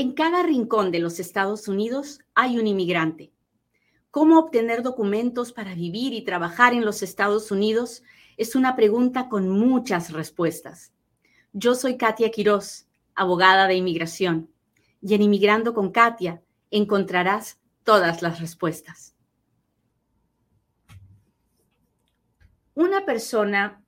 En cada rincón de los Estados Unidos hay un inmigrante. ¿Cómo obtener documentos para vivir y trabajar en los Estados Unidos? Es una pregunta con muchas respuestas. Yo soy Katia Quiroz, abogada de inmigración, y en Inmigrando con Katia encontrarás todas las respuestas. Una persona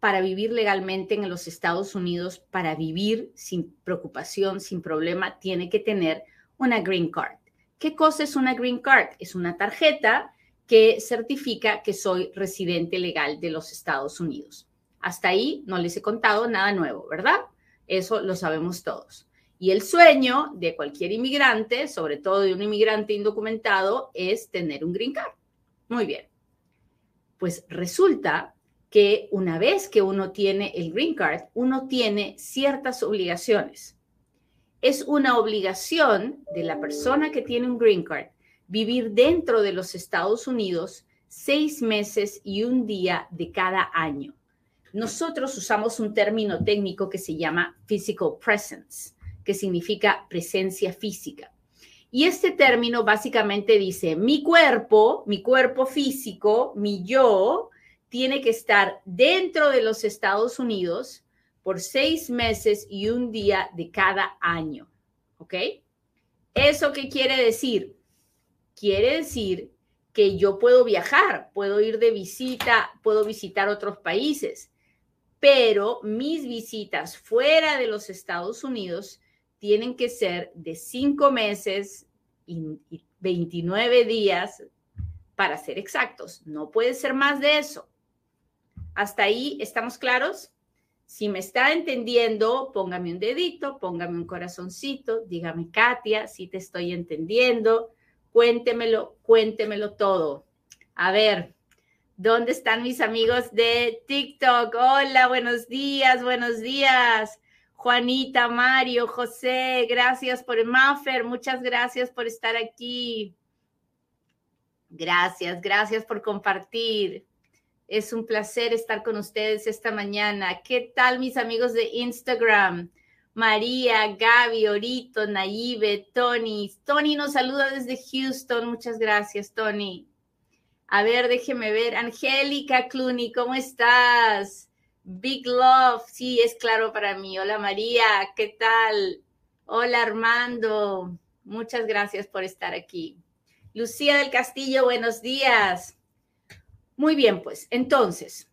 para vivir legalmente en los Estados Unidos, para vivir sin preocupación, sin problema, tiene que tener una green card. ¿Qué cosa es una green card? Es una tarjeta que certifica que soy residente legal de los Estados Unidos. Hasta ahí no les he contado nada nuevo, ¿verdad? Eso lo sabemos todos. Y el sueño de cualquier inmigrante, sobre todo de un inmigrante indocumentado, es tener un green card. Muy bien. Pues resulta que una vez que uno tiene el green card, uno tiene ciertas obligaciones. Es una obligación de la persona que tiene un green card vivir dentro de los Estados Unidos seis meses y un día de cada año. Nosotros usamos un término técnico que se llama physical presence, que significa presencia física. Y este término básicamente dice, mi cuerpo, mi cuerpo físico, mi yo, tiene que estar dentro de los Estados Unidos por seis meses y un día de cada año. ¿Ok? ¿Eso qué quiere decir? Quiere decir que yo puedo viajar, puedo ir de visita, puedo visitar otros países, pero mis visitas fuera de los Estados Unidos tienen que ser de cinco meses y 29 días para ser exactos. No puede ser más de eso. ¿Hasta ahí estamos claros? Si me está entendiendo, póngame un dedito, póngame un corazoncito, dígame, Katia, si te estoy entendiendo, cuéntemelo, cuéntemelo todo. A ver, ¿dónde están mis amigos de TikTok? Hola, buenos días, buenos días. Juanita, Mario, José, gracias por el Maffer, muchas gracias por estar aquí. Gracias, gracias por compartir. Es un placer estar con ustedes esta mañana. ¿Qué tal mis amigos de Instagram? María, Gaby, Orito, Naive, Tony. Tony nos saluda desde Houston. Muchas gracias, Tony. A ver, déjeme ver. Angélica Clooney, ¿cómo estás? Big Love, sí, es claro para mí. Hola María, ¿qué tal? Hola Armando, muchas gracias por estar aquí. Lucía del Castillo, buenos días. Muy bien, pues entonces,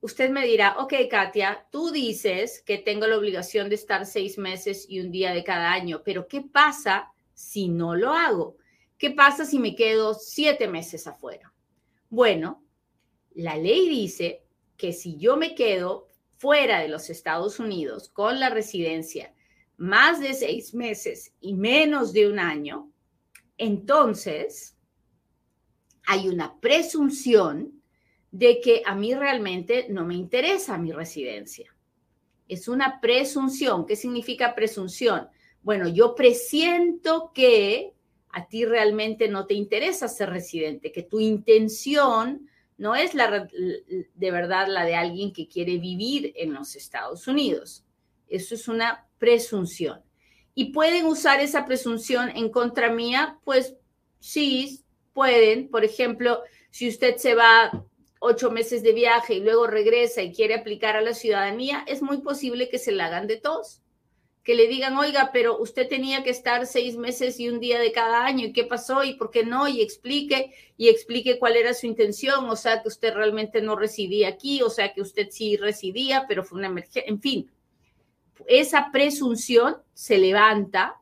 usted me dirá, ok, Katia, tú dices que tengo la obligación de estar seis meses y un día de cada año, pero ¿qué pasa si no lo hago? ¿Qué pasa si me quedo siete meses afuera? Bueno, la ley dice que si yo me quedo fuera de los Estados Unidos con la residencia más de seis meses y menos de un año, entonces hay una presunción de que a mí realmente no me interesa mi residencia. Es una presunción. ¿Qué significa presunción? Bueno, yo presiento que a ti realmente no te interesa ser residente, que tu intención no es la de verdad la de alguien que quiere vivir en los Estados Unidos. Eso es una presunción. ¿Y pueden usar esa presunción en contra mía? Pues sí, pueden. Por ejemplo, si usted se va ocho meses de viaje y luego regresa y quiere aplicar a la ciudadanía, es muy posible que se la hagan de todos. Que le digan, oiga, pero usted tenía que estar seis meses y un día de cada año, ¿y qué pasó? ¿Y por qué no? Y explique, y explique cuál era su intención, o sea, que usted realmente no residía aquí, o sea, que usted sí residía, pero fue una emergencia, en fin. Esa presunción se levanta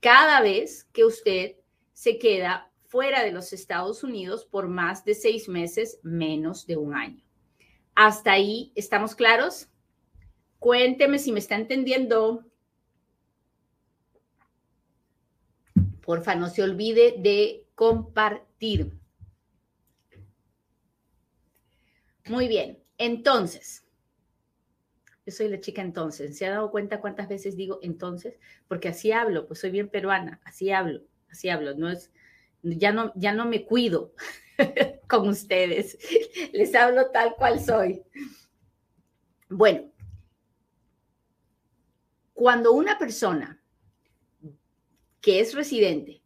cada vez que usted se queda fuera de los Estados Unidos por más de seis meses, menos de un año. ¿Hasta ahí estamos claros? Cuénteme si me está entendiendo. Porfa, no se olvide de compartir. Muy bien, entonces, yo soy la chica entonces. ¿Se ha dado cuenta cuántas veces digo entonces? Porque así hablo, pues soy bien peruana, así hablo, así hablo. No es, ya no, ya no me cuido con ustedes, les hablo tal cual soy. Bueno, cuando una persona que es residente,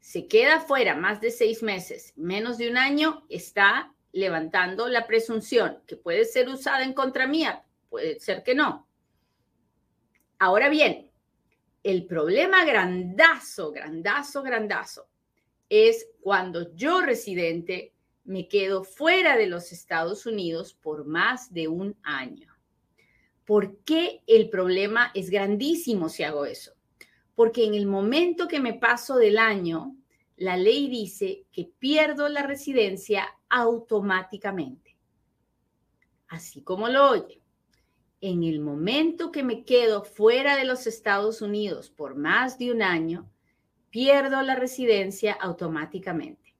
se queda fuera más de seis meses, menos de un año, está levantando la presunción que puede ser usada en contra mía, puede ser que no. Ahora bien, el problema grandazo, grandazo, grandazo es cuando yo residente me quedo fuera de los Estados Unidos por más de un año. ¿Por qué el problema es grandísimo si hago eso? Porque en el momento que me paso del año, la ley dice que pierdo la residencia automáticamente. Así como lo oye. En el momento que me quedo fuera de los Estados Unidos por más de un año, pierdo la residencia automáticamente.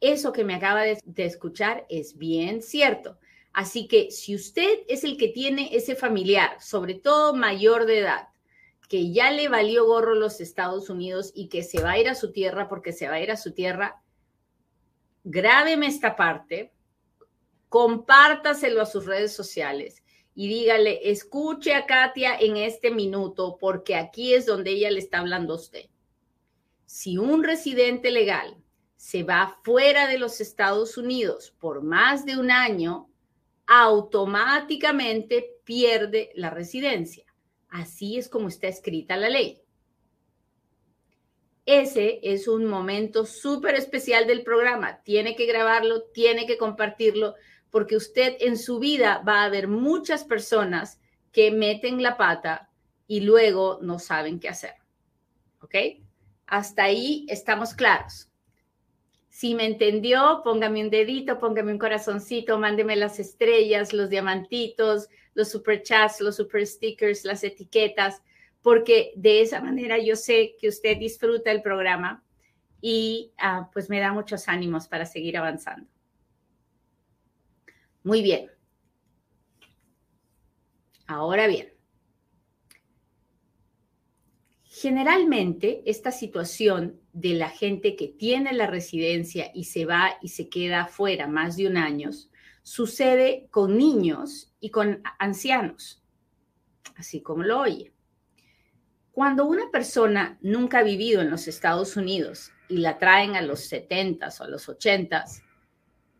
Eso que me acaba de, escuchar es bien cierto. Así que si usted es el que tiene ese familiar, sobre todo mayor de edad, que ya le valió gorro los Estados Unidos y que se va a ir a su tierra porque se va a ir a su tierra, grábeme esta parte, compártaselo a sus redes sociales y dígale, escuche a Katia en este minuto porque aquí es donde ella le está hablando a usted. Si un residente legal se va fuera de los Estados Unidos por más de un año, automáticamente pierde la residencia. Así es como está escrita la ley. Ese es un momento súper especial del programa. Tiene que grabarlo, tiene que compartirlo, porque usted en su vida va a ver muchas personas que meten la pata y luego no saben qué hacer. ¿Ok? Hasta ahí estamos claros. Si me entendió, póngame un dedito, póngame un corazoncito, mándeme las estrellas, los diamantitos, los super chats, los super stickers, las etiquetas, porque de esa manera yo sé que usted disfruta el programa y ah, pues me da muchos ánimos para seguir avanzando. Muy bien. Ahora bien, generalmente esta situación de la gente que tiene la residencia y se va y se queda afuera más de un año sucede con niños y con ancianos, así como lo oye. Cuando una persona nunca ha vivido en los Estados Unidos y la traen a los 70 o a los 80,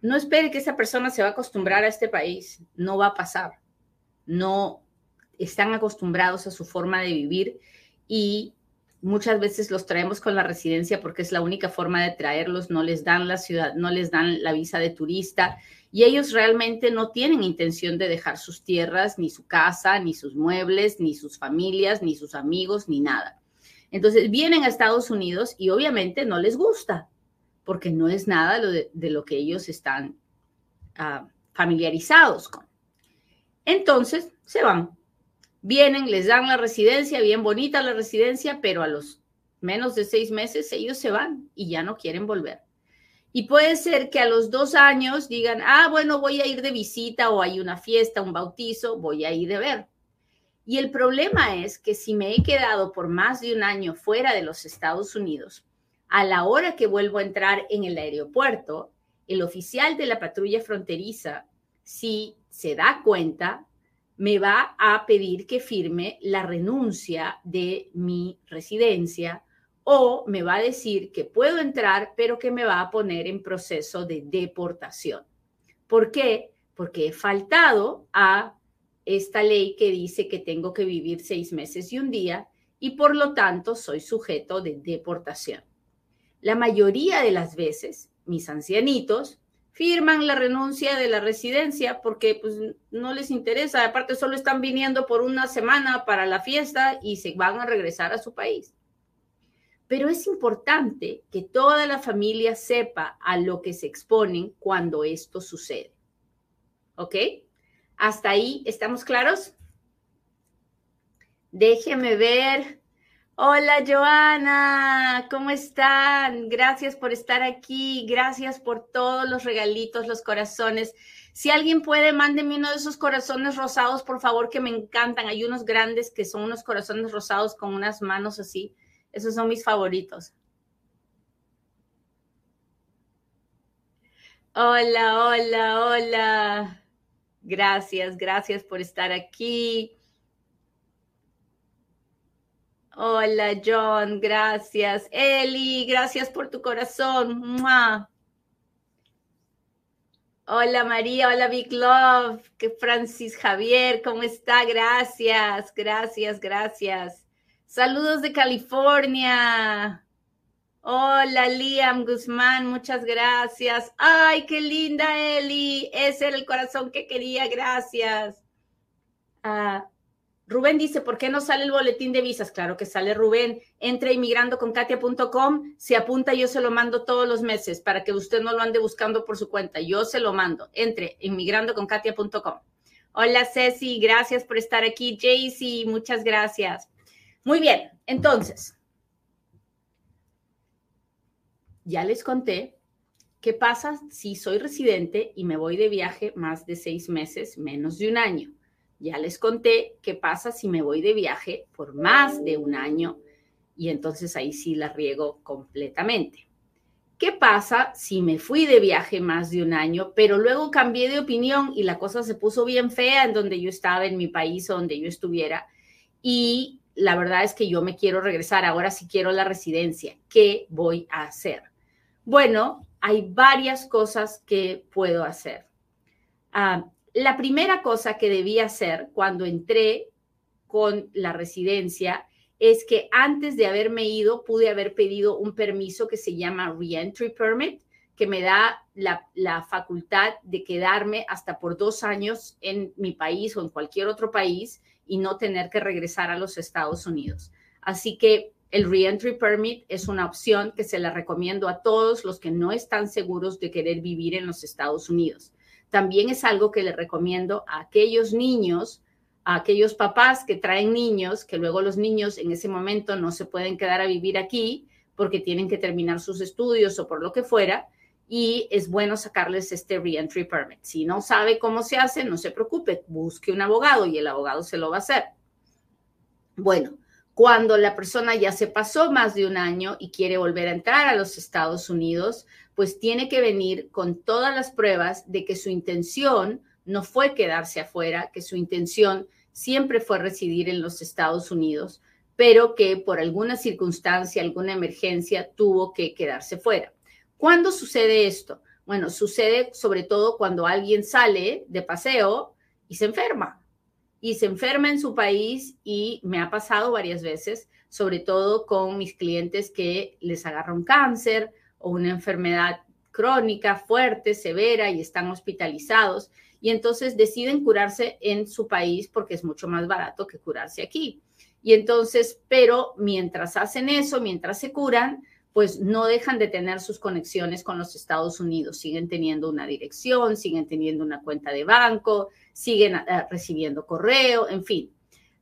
no espere que esa persona se va a acostumbrar a este país, no va a pasar. No están acostumbrados a su forma de vivir y muchas veces los traemos con la residencia porque es la única forma de traerlos, no les dan la ciudad, no les dan la visa de turista y ellos realmente no tienen intención de dejar sus tierras, ni su casa, ni sus muebles, ni sus familias, ni sus amigos, ni nada. Entonces vienen a Estados Unidos y obviamente no les gusta, porque no es nada de, lo que ellos están ah, familiarizados con. Entonces se van, vienen, les dan la residencia, bien bonita la residencia, pero a los menos de seis meses ellos se van y ya no quieren volver. Y puede ser que a los dos años digan, ah, bueno, voy a ir de visita o hay una fiesta, un bautizo, voy a ir de ver. Y el problema es que si me he quedado por más de un año fuera de los Estados Unidos, a la hora que vuelvo a entrar en el aeropuerto, el oficial de la patrulla fronteriza, si se da cuenta, me va a pedir que firme la renuncia de mi residencia o me va a decir que puedo entrar, pero que me va a poner en proceso de deportación. ¿Por qué? Porque he faltado a esta ley que dice que tengo que vivir seis meses y un día y por lo tanto soy sujeto de deportación. La mayoría de las veces, mis ancianitos firman la renuncia de la residencia porque pues, no les interesa, aparte solo están viniendo por una semana para la fiesta y se van a regresar a su país pero es importante que toda la familia sepa a lo que se exponen cuando esto sucede. ¿Ok? ¿Hasta ahí estamos claros? Déjeme ver. Hola Joana, ¿cómo están? Gracias por estar aquí, gracias por todos los regalitos, los corazones. Si alguien puede, mándeme uno de esos corazones rosados, por favor, que me encantan. Hay unos grandes que son unos corazones rosados con unas manos así. Esos son mis favoritos. Hola, hola, hola. Gracias, gracias por estar aquí. Hola John, gracias. Eli, gracias por tu corazón. Hola María, hola Big Love, Francis Javier, ¿cómo está? Gracias, gracias, gracias. Saludos de California. Hola Liam Guzmán, muchas gracias. Ay, qué linda Eli, ese era el corazón que quería, gracias. Ah, Rubén dice, ¿por qué no sale el boletín de visas? Claro que sale Rubén. Entre inmigrandoconkatia.com, se apunta, yo se lo mando todos los meses para que usted no lo ande buscando por su cuenta. Yo se lo mando. Entre inmigrandoconkatia.com. Hola Ceci, gracias por estar aquí. Jaycee, muchas gracias. Muy bien, entonces, ya les conté qué pasa si soy residente y me voy de viaje más de seis meses, menos de un año. Ya les conté qué pasa si me voy de viaje por más de un año y entonces ahí sí la riego completamente. ¿Qué pasa si me fui de viaje más de un año, pero luego cambié de opinión y la cosa se puso bien fea en donde yo estaba, en mi país o donde yo estuviera? Y la verdad es que yo me quiero regresar, ahora sí quiero la residencia. ¿Qué voy a hacer? Bueno, hay varias cosas que puedo hacer. Ah, la primera cosa que debía hacer cuando entré con la residencia es que antes de haberme ido pude haber pedido un permiso que se llama Reentry Permit, que me da la, la, facultad de quedarme hasta por dos años en mi país o en cualquier otro país y no tener que regresar a los Estados Unidos. Así que el Reentry Permit es una opción que se la recomiendo a todos los que no están seguros de querer vivir en los Estados Unidos también es algo que le recomiendo a aquellos niños, a aquellos papás que traen niños, que luego los niños en ese momento no se pueden quedar a vivir aquí porque tienen que terminar sus estudios o por lo que fuera, y es bueno sacarles este reentry permit. Si no sabe cómo se hace, no se preocupe, busque un abogado y el abogado se lo va a hacer. Bueno, cuando la persona ya se pasó más de un año y quiere volver a entrar a los Estados Unidos, pues tiene que venir con todas las pruebas de que su intención no fue quedarse afuera, que su intención siempre fue residir en los Estados Unidos, pero que por alguna circunstancia, alguna emergencia, tuvo que quedarse fuera. ¿Cuándo sucede esto? Bueno, sucede sobre todo cuando alguien sale de paseo y se enferma. Y se enferma en su país y me ha pasado varias veces, sobre todo con mis clientes que les agarra un cáncer o una enfermedad crónica, fuerte, severa y están hospitalizados y entonces deciden curarse en su país porque es mucho más barato que curarse aquí. Y entonces, pero mientras hacen eso, mientras se curan, pues no dejan de tener sus conexiones con los Estados Unidos, siguen teniendo una dirección, siguen teniendo una cuenta de banco, siguen ah, recibiendo correo, en fin.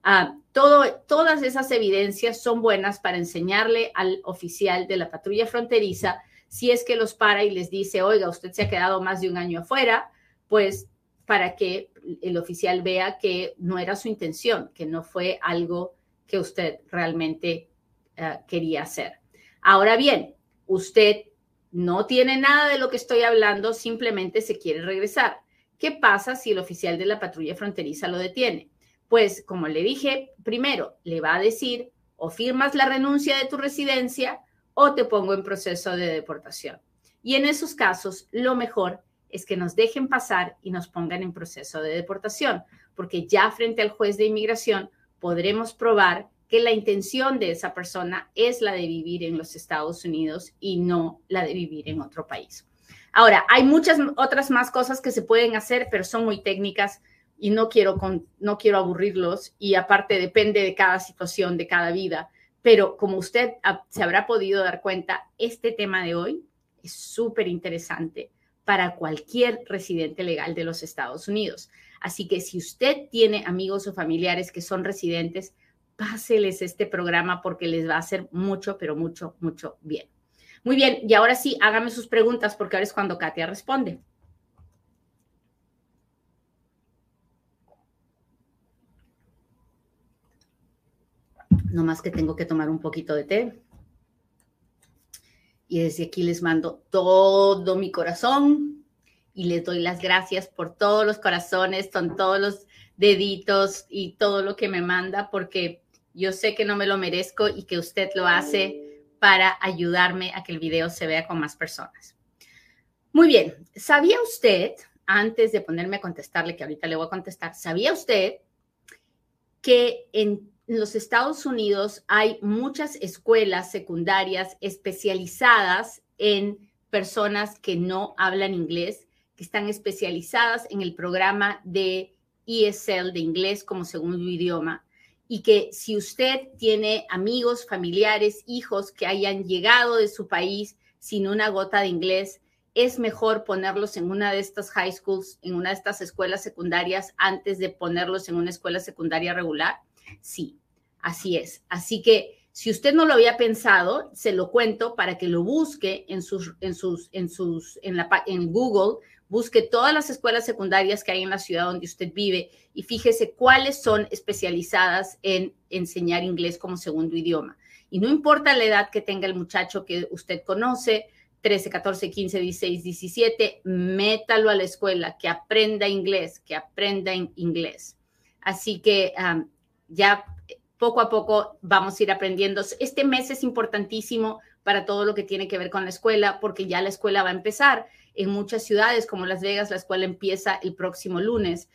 Ah, todas esas evidencias son buenas para enseñarle al oficial de la patrulla fronteriza si es que los para y les dice, oiga, usted se ha quedado más de un año afuera, pues para que el oficial vea que no era su intención, que no fue algo que usted realmente ah, quería hacer. Ahora bien, usted no tiene nada de lo que estoy hablando, simplemente se quiere regresar. ¿Qué pasa si el oficial de la patrulla fronteriza lo detiene? Pues, como le dije, primero le va a decir o firmas la renuncia de tu residencia o te pongo en proceso de deportación. Y en esos casos, lo mejor es que nos dejen pasar y nos pongan en proceso de deportación, porque ya frente al juez de inmigración podremos probar que la intención de esa persona es la de vivir en los Estados Unidos y no la de vivir en otro país. Ahora, hay muchas otras más cosas que se pueden hacer, pero son muy técnicas y no quiero, no quiero aburrirlos y aparte depende de cada situación, de cada vida. Pero como usted se habrá podido dar cuenta, este tema de hoy es súper interesante para cualquier residente legal de los Estados Unidos. Así que si usted tiene amigos o familiares que son residentes, páseles este programa porque les va a hacer mucho, pero mucho, mucho bien. Muy bien, y ahora sí, hágame sus preguntas porque ahora es cuando Katia responde. No más que tengo que tomar un poquito de té. Y desde aquí les mando todo mi corazón y les doy las gracias por todos los corazones, con todos los deditos y todo lo que me manda, porque Yo sé que no me lo merezco y que usted lo hace para ayudarme a que el video se vea con más personas. Muy bien, ¿sabía usted, antes de ponerme a contestarle, que ahorita le voy a contestar, ¿sabía usted que en los Estados Unidos hay muchas escuelas secundarias especializadas en personas que no hablan inglés, que están especializadas en el programa de ESL de inglés como segundo idioma? y que si usted tiene amigos, familiares, hijos que hayan llegado de su país sin una gota de inglés, es mejor ponerlos en una de estas high schools, en una de estas escuelas secundarias, antes de ponerlos en una escuela secundaria regular. Sí, así es. Así que si usted no lo había pensado, se lo cuento para que lo busque en sus, en sus, en sus, en la, en Google busque todas las escuelas secundarias que hay en la ciudad donde usted vive y fíjese cuáles son especializadas en enseñar inglés como segundo idioma. Y no importa la edad que tenga el muchacho que usted conoce, 13, 14, 15, 16, 17, métalo a la escuela, que aprenda inglés, que aprenda inglés. Así que ya poco a poco vamos a ir aprendiendo. Este mes es importantísimo para todo lo que tiene que ver con la escuela, porque ya la escuela va a empezar en muchas ciudades como Las Vegas, la escuela empieza el próximo lunes.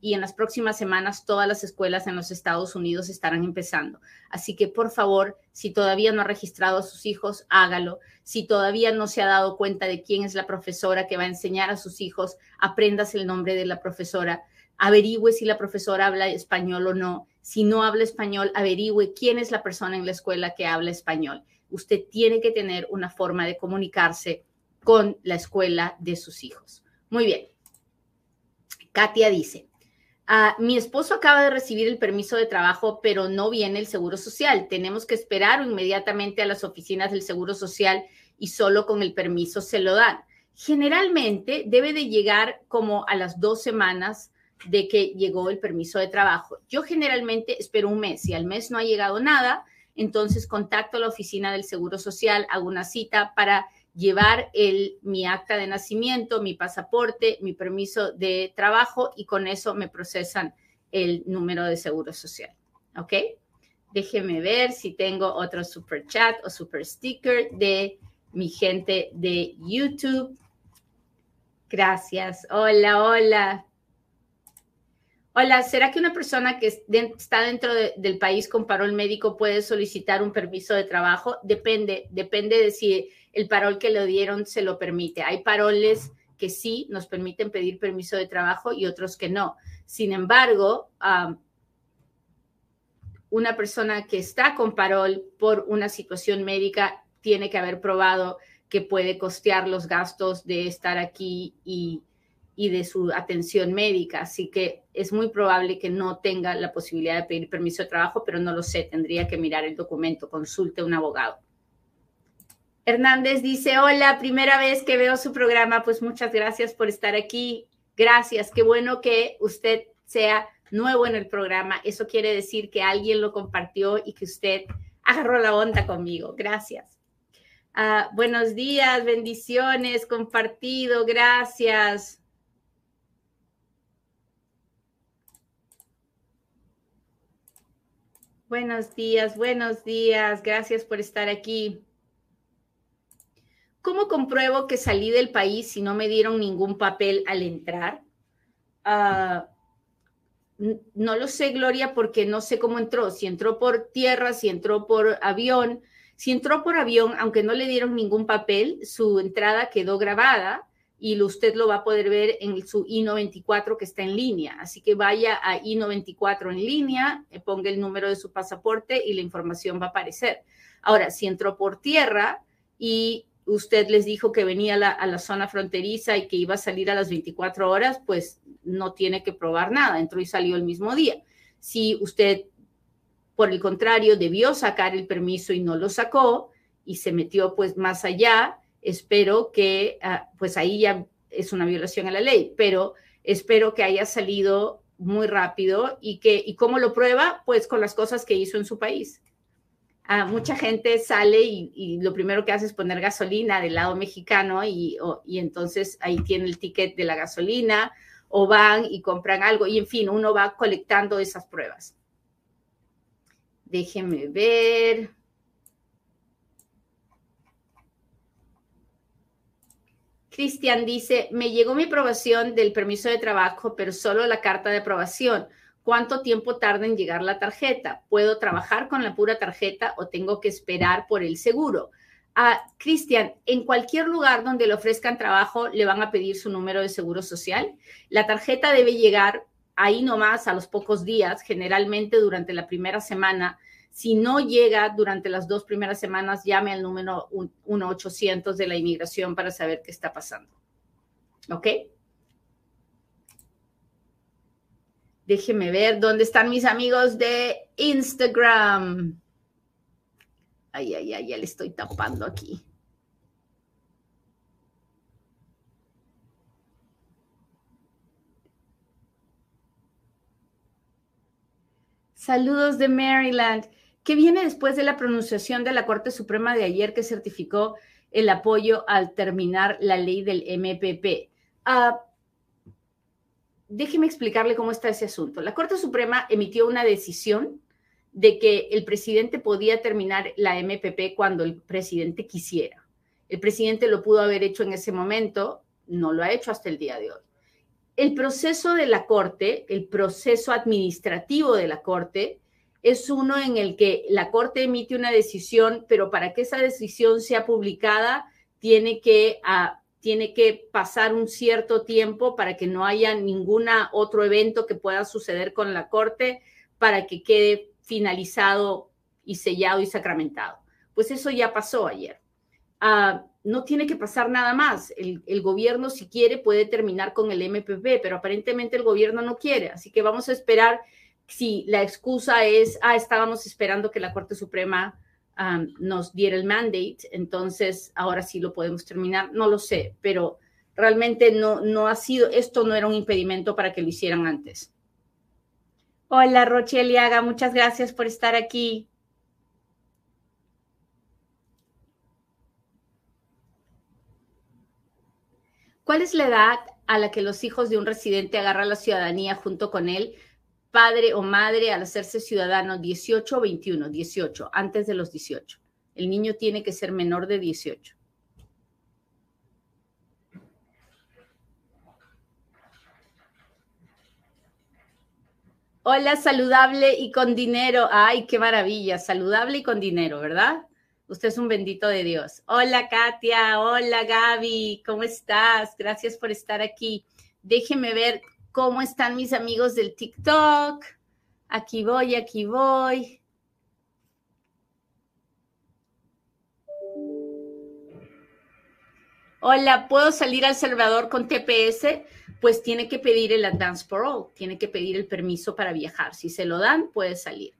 y en las próximas semanas todas las escuelas en los Estados Unidos estarán empezando. Así que por favor, si todavía no ha registrado a sus hijos, hágalo. Si todavía no se ha dado cuenta de quién es la profesora que va a enseñar a sus hijos, aprendas el nombre de la profesora. Averigüe si la profesora habla español o no. Si no habla español, averigüe quién es la persona en la escuela que habla español. Usted tiene que tener una forma de comunicarse con la escuela de sus hijos. Muy bien. Katia dice, ah, mi esposo acaba de recibir el permiso de trabajo, pero no viene el Seguro Social. Tenemos que esperar inmediatamente a las oficinas del Seguro Social y solo con el permiso se lo dan. Generalmente debe de llegar como a las dos semanas de que llegó el permiso de trabajo. Yo generalmente espero un mes. Si al mes no ha llegado nada, entonces contacto a la oficina del Seguro Social, hago una cita para llevar el, mi acta de nacimiento, mi pasaporte, mi permiso de trabajo y con eso me procesan el número de seguro social. ¿Ok? Déjeme ver si tengo otro super chat o super sticker de mi gente de YouTube. Gracias. Hola, hola. Hola, ¿será que una persona que está dentro del país con parol médico puede solicitar un permiso de trabajo? Depende, depende de si el parol que le dieron se lo permite. Hay paroles que sí nos permiten pedir permiso de trabajo y otros que no. Sin embargo, una persona que está con parol por una situación médica tiene que haber probado que puede costear los gastos de estar aquí y y de su atención médica. Así que es muy probable que no tenga la posibilidad de pedir permiso de trabajo, pero no lo sé, tendría que mirar el documento, consulte a un abogado. Hernández dice, hola, primera vez que veo su programa, pues muchas gracias por estar aquí. Gracias, qué bueno que usted sea nuevo en el programa. Eso quiere decir que alguien lo compartió y que usted agarró la onda conmigo. Gracias. Ah, buenos días, bendiciones, compartido, gracias. Buenos días, buenos días. Gracias por estar aquí. ¿Cómo compruebo que salí del país si no me dieron ningún papel al entrar? Ah, no lo sé, Gloria, porque no sé cómo entró. Si entró por tierra, si entró por avión. Si entró por avión, aunque no le dieron ningún papel, su entrada quedó grabada y usted lo va a poder ver en su I-94 que está en línea. Así que vaya a I-94 en línea, eh, ponga el número de su pasaporte y la información va a aparecer. Ahora, si entró por tierra y usted les dijo que venía a la, a la, zona fronteriza y que iba a salir a las 24 horas, pues no tiene que probar nada, entró y salió el mismo día. Si usted, por el contrario, debió sacar el permiso y no lo sacó y se metió pues más allá, espero que, ah, pues ahí ya es una violación a la ley, pero espero que haya salido muy rápido y que, ¿y cómo lo prueba? Pues con las cosas que hizo en su país. Ah, mucha gente sale y, lo primero que hace es poner gasolina del lado mexicano y, y entonces ahí tiene el ticket de la gasolina o van y compran algo y en fin, uno va colectando esas pruebas. Déjeme ver. Cristian dice, me llegó mi aprobación del permiso de trabajo, pero solo la carta de aprobación. ¿Cuánto tiempo tarda en llegar la tarjeta? ¿Puedo trabajar con la pura tarjeta o tengo que esperar por el seguro? Ah, Cristian, en cualquier lugar donde le ofrezcan trabajo, le van a pedir su número de seguro social. La tarjeta debe llegar ahí nomás a los pocos días, generalmente durante la primera semana. Si no llega durante las dos primeras semanas, llame al número 1-800 de la inmigración para saber qué está pasando. ¿Ok? Déjeme ver dónde están mis amigos de Instagram. Ay, ay, ay, ya le estoy tapando aquí. Saludos de Maryland. ¿Qué viene después de la pronunciación de la Corte Suprema de ayer que certificó el apoyo al terminar la ley del MPP? Ah, déjeme explicarle cómo está ese asunto. La Corte Suprema emitió una decisión de que el presidente podía terminar la MPP cuando el presidente quisiera. El presidente lo pudo haber hecho en ese momento, no lo ha hecho hasta el día de hoy el proceso de la Corte, el proceso administrativo de la Corte, es uno en el que la Corte emite una decisión, pero para que esa decisión sea publicada, tiene que, ah, tiene que pasar un cierto tiempo para que no haya ningún otro evento que pueda suceder con la Corte para que quede finalizado y sellado y sacramentado. Pues eso ya pasó ayer. Ah, no tiene que pasar nada más. El, gobierno, si quiere, puede terminar con el MPP, pero aparentemente el gobierno no quiere. Así que vamos a esperar si la excusa es, ah, estábamos esperando que la Corte Suprema nos diera el mandate, entonces ahora sí lo podemos terminar. No lo sé, pero realmente no, no ha sido, esto no era un impedimento para que lo hicieran antes. Hola, Rochelle muchas gracias por estar aquí. ¿Cuál es la edad a la que los hijos de un residente agarran la ciudadanía junto con él, padre o madre, al hacerse ciudadano 18 o 21? 18, antes de los 18. El niño tiene que ser menor de 18. Hola, saludable y con dinero. Ay, qué maravilla, saludable y con dinero, ¿verdad? Usted es un bendito de Dios. Hola Katia, hola Gaby, ¿cómo estás? Gracias por estar aquí. Déjeme ver cómo están mis amigos del TikTok. Aquí voy, aquí voy. Hola, ¿puedo salir al Salvador con TPS? Pues tiene que pedir el advance parole, tiene que pedir el permiso para viajar. Si se lo dan, puede salir.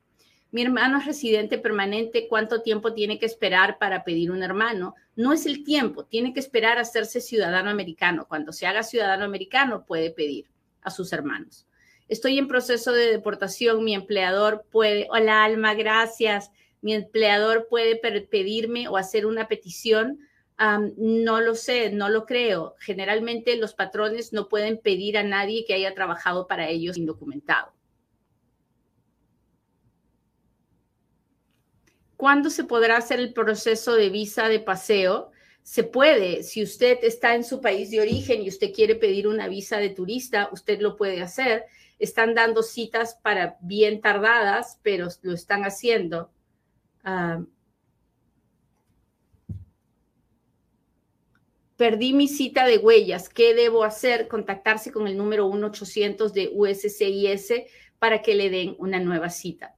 Mi hermano es residente permanente, ¿cuánto tiempo tiene que esperar para pedir un hermano? No es el tiempo, tiene que esperar a hacerse ciudadano americano. Cuando se haga ciudadano americano puede pedir a sus hermanos. Estoy en proceso de deportación, mi empleador puede, hola Alma, gracias. Mi empleador puede pedirme o hacer una petición. no lo sé, no lo creo. Generalmente los patrones no pueden pedir a nadie que haya trabajado para ellos indocumentado. ¿Cuándo se podrá hacer el proceso de visa de paseo? Se puede, si usted está en su país de origen y usted quiere pedir una visa de turista, usted lo puede hacer. Están dando citas para bien tardadas, pero lo están haciendo. Ah, perdí mi cita de huellas. ¿Qué debo hacer? Contactarse con el número 1-800 de USCIS para que le den una nueva cita.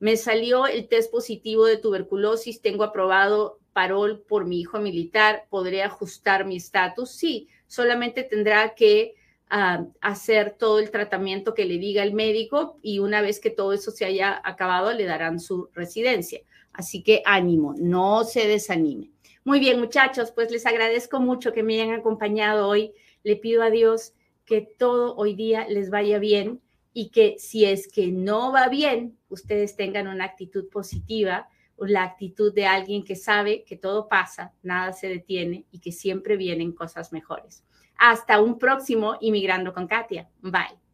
Me salió el test positivo de tuberculosis, tengo aprobado parol por mi hijo militar, ¿podré ajustar mi estatus? Sí, solamente tendrá que ah, hacer todo el tratamiento que le diga el médico y una vez que todo eso se haya acabado, le darán su residencia. Así que ánimo, no se desanime. Muy bien, muchachos, pues les agradezco mucho que me hayan acompañado hoy. Le pido a Dios que todo hoy día les vaya bien y que si es que no va bien, ustedes tengan una actitud positiva, la actitud de alguien que sabe que todo pasa, nada se detiene y que siempre vienen cosas mejores. Hasta un próximo Inmigrando con Katia. Bye.